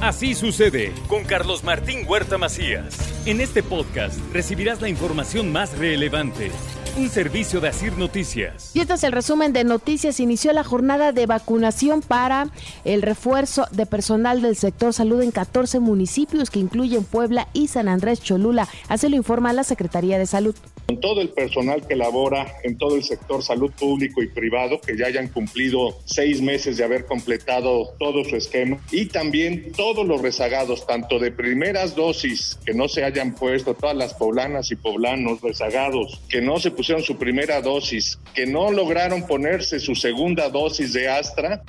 Así sucede con Carlos Martín Huerta Macías. En este podcast recibirás la información más relevante. Un servicio de Asir Noticias. Y este es el resumen de noticias. Inició la jornada de vacunación para el refuerzo de personal del sector salud en 14 municipios que incluyen Puebla y San Andrés Cholula. Así lo informa la Secretaría de Salud. Con todo el personal que labora en todo el sector salud público y privado, que ya hayan cumplido seis meses de haber completado todo su esquema, y también todos los rezagados, tanto de primeras dosis que no se hayan puesto, todas las poblanas y poblanos rezagados que no se pusieron su primera dosis, que no lograron ponerse su segunda dosis de Astra,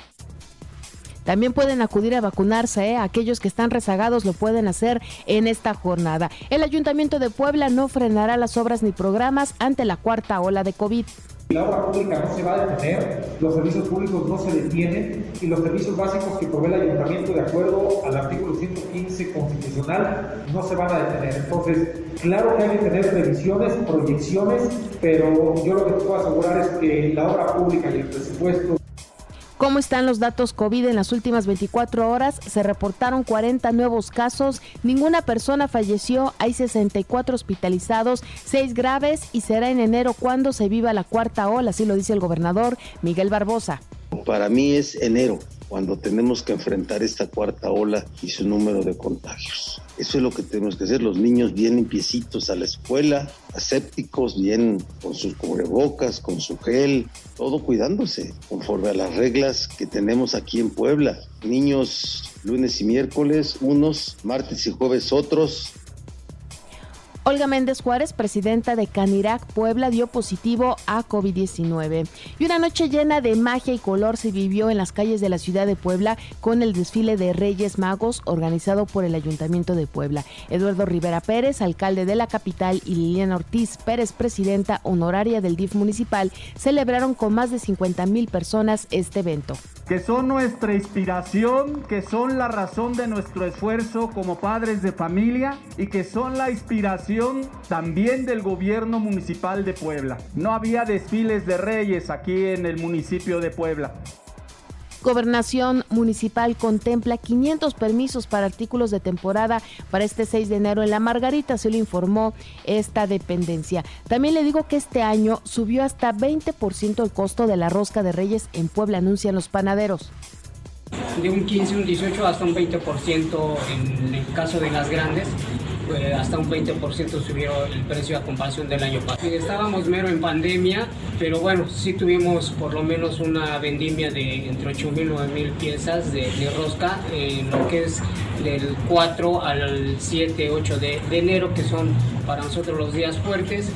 también pueden acudir a vacunarse, ¿eh? aquellos que están rezagados lo pueden hacer en esta jornada. El Ayuntamiento de Puebla no frenará las obras ni programas ante la cuarta ola de COVID. La obra pública no se va a detener, los servicios públicos no se detienen y los servicios básicos que provee el ayuntamiento de acuerdo al artículo 115 constitucional no se van a detener. Entonces, claro que hay que tener previsiones, proyecciones, pero yo lo que puedo asegurar es que la obra pública y el presupuesto ¿Cómo están los datos COVID en las últimas 24 horas? Se reportaron 40 nuevos casos, ninguna persona falleció, hay 64 hospitalizados, 6 graves y será en enero cuando se viva la cuarta ola, así lo dice el gobernador Miguel Barbosa. Para mí es enero cuando tenemos que enfrentar esta cuarta ola y su número de contagios. Eso es lo que tenemos que hacer. Los niños bien limpiecitos a la escuela, asépticos, bien con sus cubrebocas, con su gel, todo cuidándose, conforme a las reglas que tenemos aquí en Puebla. Niños lunes y miércoles, unos, martes y jueves otros, Olga Méndez Juárez, presidenta de Canirac Puebla, dio positivo a COVID-19. Y una noche llena de magia y color se vivió en las calles de la ciudad de Puebla con el desfile de Reyes Magos organizado por el Ayuntamiento de Puebla. Eduardo Rivera Pérez, alcalde de la capital, y Liliana Ortiz Pérez, presidenta honoraria del DIF municipal, celebraron con más de 50 mil personas este evento que son nuestra inspiración, que son la razón de nuestro esfuerzo como padres de familia y que son la inspiración también del gobierno municipal de Puebla. No había desfiles de reyes aquí en el municipio de Puebla. Gobernación Municipal contempla 500 permisos para artículos de temporada para este 6 de enero en La Margarita, se lo informó esta dependencia. También le digo que este año subió hasta 20% el costo de la rosca de Reyes en Puebla, anuncian los panaderos de un 15, un 18 hasta un 20% en el caso de las grandes. Hasta un 20% subió el precio a comparación del año pasado. Estábamos mero en pandemia, pero bueno, sí tuvimos por lo menos una vendimia de entre 8.000 y 9.000 piezas de, rosca, en lo que es del 4 al 7, 8 de, de enero, que son para nosotros los días fuertes.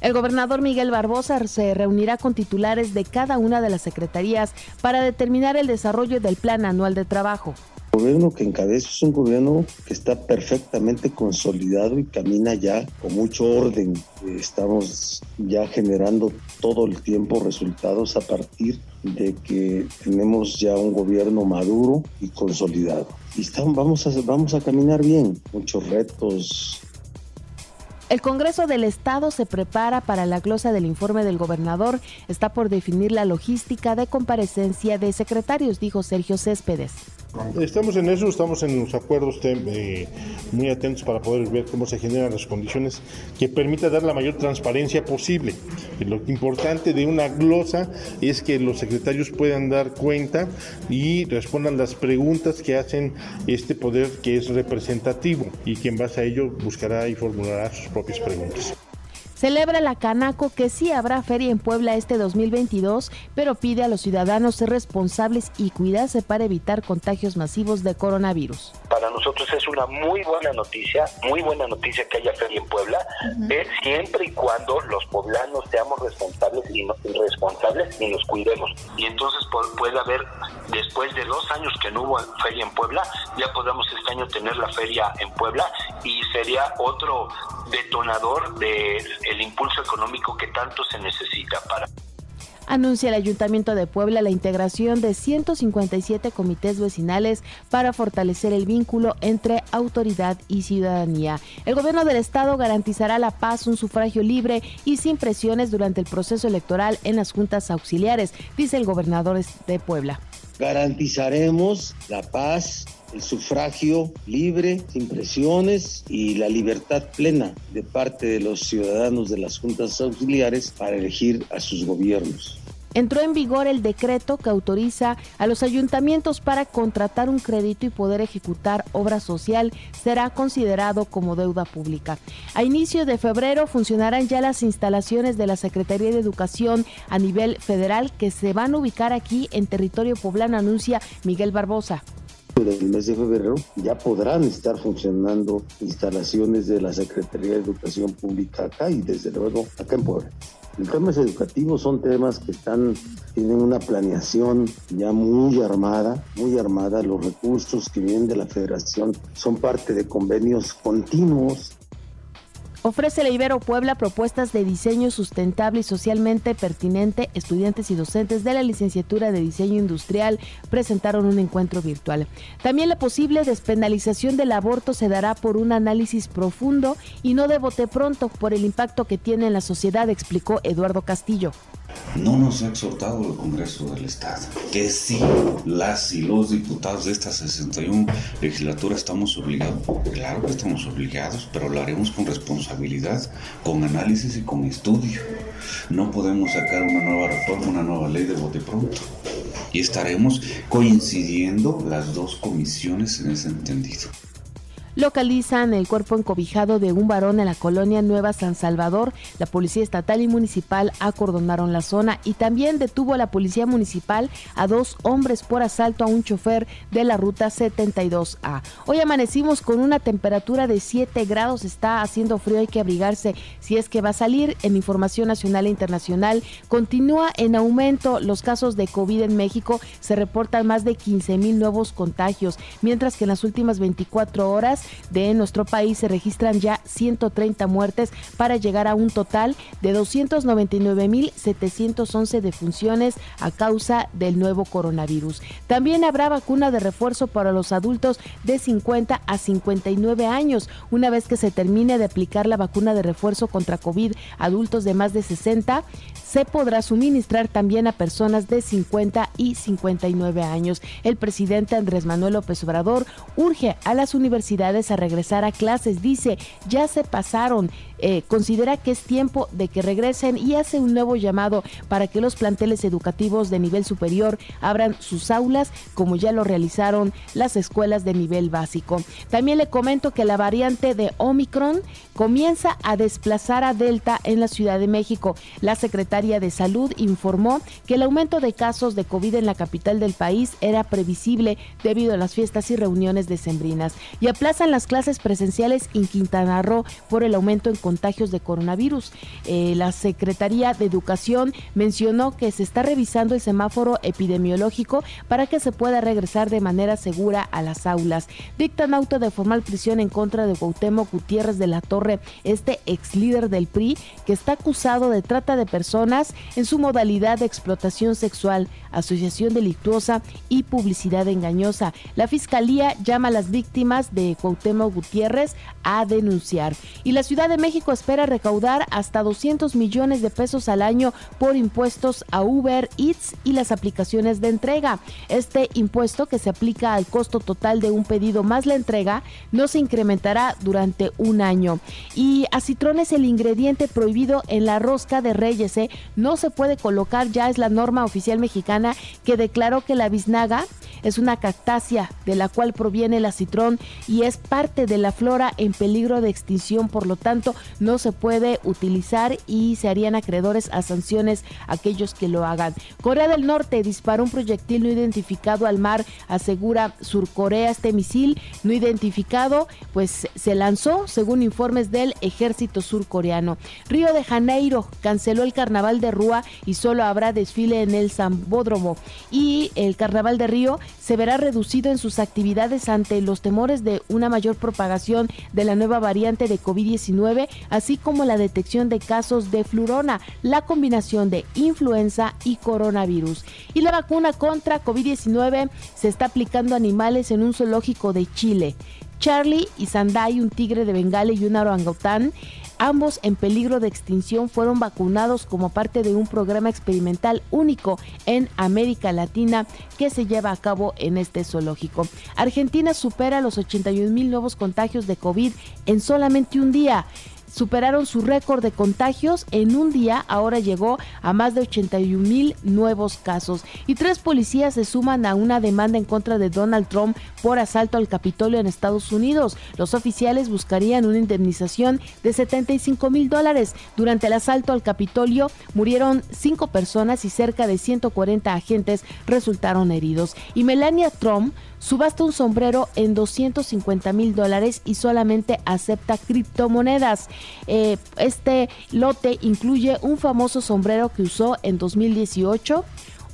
El gobernador Miguel Barbosa se reunirá con titulares de cada una de las secretarías para determinar el desarrollo del plan anual de trabajo. Gobierno que encabeza es un gobierno que está perfectamente consolidado y camina ya con mucho orden. Estamos ya generando todo el tiempo resultados a partir de que tenemos ya un gobierno maduro y consolidado. Y estamos, vamos, a, vamos a caminar bien. Muchos retos el Congreso del Estado se prepara para la glosa del informe del gobernador. Está por definir la logística de comparecencia de secretarios, dijo Sergio Céspedes. Estamos en eso, estamos en los acuerdos eh, muy atentos para poder ver cómo se generan las condiciones que permita dar la mayor transparencia posible. Lo importante de una glosa es que los secretarios puedan dar cuenta y respondan las preguntas que hacen este poder que es representativo y que en base a ello buscará y formulará sus propias preguntas. Celebra la Canaco que sí habrá feria en Puebla este 2022, pero pide a los ciudadanos ser responsables y cuidarse para evitar contagios masivos de coronavirus. Para nosotros es una muy buena noticia, muy buena noticia que haya feria en Puebla, eh, siempre y cuando los poblanos seamos responsables y no, responsables y nos cuidemos. Y entonces puede haber, después de dos años que no hubo feria en Puebla, ya podamos este año tener la feria en Puebla y sería otro detonador del el impulso económico que tanto se necesita para anuncia el Ayuntamiento de Puebla la integración de 157 comités vecinales para fortalecer el vínculo entre autoridad y ciudadanía. El gobierno del estado garantizará la paz, un sufragio libre y sin presiones durante el proceso electoral en las juntas auxiliares, dice el gobernador de Puebla. Garantizaremos la paz, el sufragio libre, sin presiones y la libertad plena de parte de los ciudadanos de las juntas auxiliares para elegir a sus gobiernos. Entró en vigor el decreto que autoriza a los ayuntamientos para contratar un crédito y poder ejecutar obra social. Será considerado como deuda pública. A inicio de febrero funcionarán ya las instalaciones de la Secretaría de Educación a nivel federal que se van a ubicar aquí en territorio poblano, anuncia Miguel Barbosa del mes de febrero ya podrán estar funcionando instalaciones de la Secretaría de Educación Pública acá y desde luego acá en Puebla. Los temas educativos son temas que están, tienen una planeación ya muy armada, muy armada. Los recursos que vienen de la federación son parte de convenios continuos Ofrece la Ibero Puebla propuestas de diseño sustentable y socialmente pertinente. Estudiantes y docentes de la licenciatura de diseño industrial presentaron un encuentro virtual. También la posible despenalización del aborto se dará por un análisis profundo y no de bote pronto por el impacto que tiene en la sociedad, explicó Eduardo Castillo. No nos ha exhortado el Congreso del Estado, que sí, las y los diputados de esta 61 legislatura estamos obligados, claro que estamos obligados, pero lo haremos con responsabilidad, con análisis y con estudio. No podemos sacar una nueva reforma, una nueva ley de bote pronto. Y estaremos coincidiendo las dos comisiones en ese entendido localizan el cuerpo encobijado de un varón en la colonia Nueva San Salvador. La policía estatal y municipal acordonaron la zona y también detuvo a la policía municipal a dos hombres por asalto a un chofer de la ruta 72A. Hoy amanecimos con una temperatura de 7 grados, está haciendo frío, hay que abrigarse si es que va a salir. En información nacional e internacional continúa en aumento los casos de COVID en México, se reportan más de 15 mil nuevos contagios, mientras que en las últimas 24 horas de nuestro país se registran ya 130 muertes para llegar a un total de 299.711 defunciones a causa del nuevo coronavirus. También habrá vacuna de refuerzo para los adultos de 50 a 59 años. Una vez que se termine de aplicar la vacuna de refuerzo contra COVID adultos de más de 60, se podrá suministrar también a personas de 50 y 59 años. El presidente Andrés Manuel López Obrador urge a las universidades a regresar a clases. Dice, ya se pasaron eh, considera que es tiempo de que regresen y hace un nuevo llamado para que los planteles educativos de nivel superior abran sus aulas como ya lo realizaron las escuelas de nivel básico. También le comento que la variante de Omicron comienza a desplazar a Delta en la Ciudad de México. La secretaria de Salud informó que el aumento de casos de COVID en la capital del país era previsible debido a las fiestas y reuniones decembrinas y aplazan las clases presenciales en Quintana Roo por el aumento en contagios de coronavirus. Eh, la Secretaría de Educación mencionó que se está revisando el semáforo epidemiológico para que se pueda regresar de manera segura a las aulas. Dictan auto de formal prisión en contra de Cuauhtémoc Gutiérrez de la Torre, este ex líder del PRI, que está acusado de trata de personas en su modalidad de explotación sexual, asociación delictuosa y publicidad engañosa. La Fiscalía llama a las víctimas de Cuauhtémoc Gutiérrez a denunciar. Y la Ciudad de México espera recaudar hasta 200 millones de pesos al año por impuestos a Uber Eats y las aplicaciones de entrega. Este impuesto que se aplica al costo total de un pedido más la entrega no se incrementará durante un año. Y acitrón es el ingrediente prohibido en la rosca de Reyes. ¿eh? No se puede colocar, ya es la norma oficial mexicana que declaró que la biznaga es una cactácea de la cual proviene el acitrón y es parte de la flora en peligro de extinción, por lo tanto no se puede utilizar y se harían acreedores a sanciones aquellos que lo hagan. Corea del Norte disparó un proyectil no identificado al mar, asegura Surcorea. Este misil no identificado pues se lanzó según informes del ejército surcoreano. Río de Janeiro canceló el carnaval de Rúa y solo habrá desfile en el Zambódromo y el carnaval de Río se verá reducido en sus actividades ante los temores de una mayor propagación de la nueva variante de COVID-19, así como la detección de casos de flurona, la combinación de influenza y coronavirus. Y la vacuna contra COVID-19 se está aplicando a animales en un zoológico de Chile. Charlie y Sandai, un tigre de Bengala y un orangután, ambos en peligro de extinción, fueron vacunados como parte de un programa experimental único en América Latina que se lleva a cabo en este zoológico. Argentina supera los 81 mil nuevos contagios de COVID en solamente un día superaron su récord de contagios en un día, ahora llegó a más de 81 mil nuevos casos. Y tres policías se suman a una demanda en contra de Donald Trump por asalto al Capitolio en Estados Unidos. Los oficiales buscarían una indemnización de 75 mil dólares. Durante el asalto al Capitolio murieron cinco personas y cerca de 140 agentes resultaron heridos. Y Melania Trump subasta un sombrero en 250 mil dólares y solamente acepta criptomonedas. Eh, este lote incluye un famoso sombrero que usó en 2018,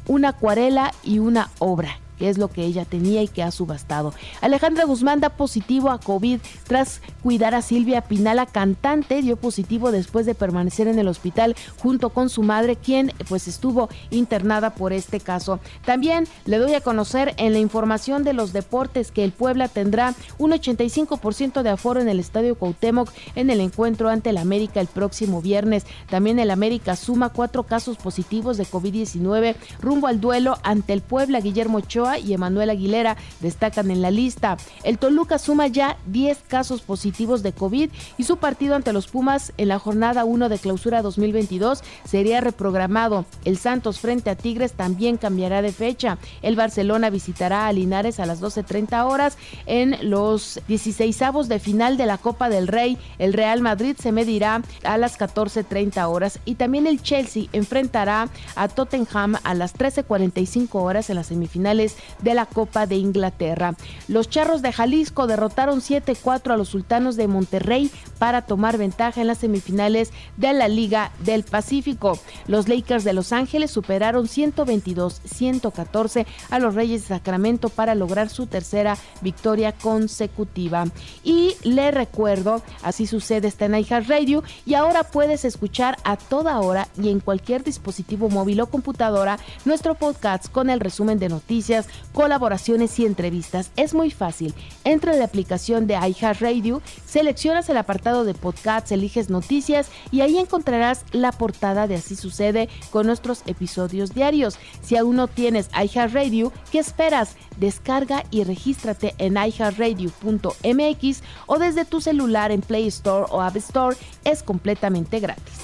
una acuarela y una obra que es lo que ella tenía y que ha subastado. Alejandra Guzmán da positivo a COVID tras cuidar a Silvia Pinala, cantante, dio positivo después de permanecer en el hospital junto con su madre, quien pues estuvo internada por este caso. También le doy a conocer en la información de los deportes que el Puebla tendrá un 85% de aforo en el Estadio Cuauhtémoc en el encuentro ante el América el próximo viernes. También el América suma cuatro casos positivos de COVID-19 rumbo al duelo ante el Puebla Guillermo Ochoa y Emanuel Aguilera destacan en la lista. El Toluca suma ya 10 casos positivos de COVID y su partido ante los Pumas en la jornada 1 de clausura 2022 sería reprogramado. El Santos frente a Tigres también cambiará de fecha. El Barcelona visitará a Linares a las 12.30 horas en los 16 de final de la Copa del Rey. El Real Madrid se medirá a las 14.30 horas y también el Chelsea enfrentará a Tottenham a las 13.45 horas en las semifinales de la Copa de Inglaterra. Los Charros de Jalisco derrotaron 7-4 a los Sultanos de Monterrey para tomar ventaja en las semifinales de la Liga del Pacífico. Los Lakers de Los Ángeles superaron 122-114 a los Reyes de Sacramento para lograr su tercera victoria consecutiva. Y le recuerdo, así sucede está en Radio y ahora puedes escuchar a toda hora y en cualquier dispositivo móvil o computadora nuestro podcast con el resumen de noticias colaboraciones y entrevistas. Es muy fácil. Entra en la aplicación de iHeartRadio, seleccionas el apartado de podcasts, eliges noticias y ahí encontrarás la portada de Así sucede con nuestros episodios diarios. Si aún no tienes iHeartRadio, ¿qué esperas? Descarga y regístrate en iHeartRadio.mx o desde tu celular en Play Store o App Store. Es completamente gratis.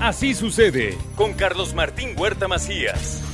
Así sucede con Carlos Martín Huerta Macías.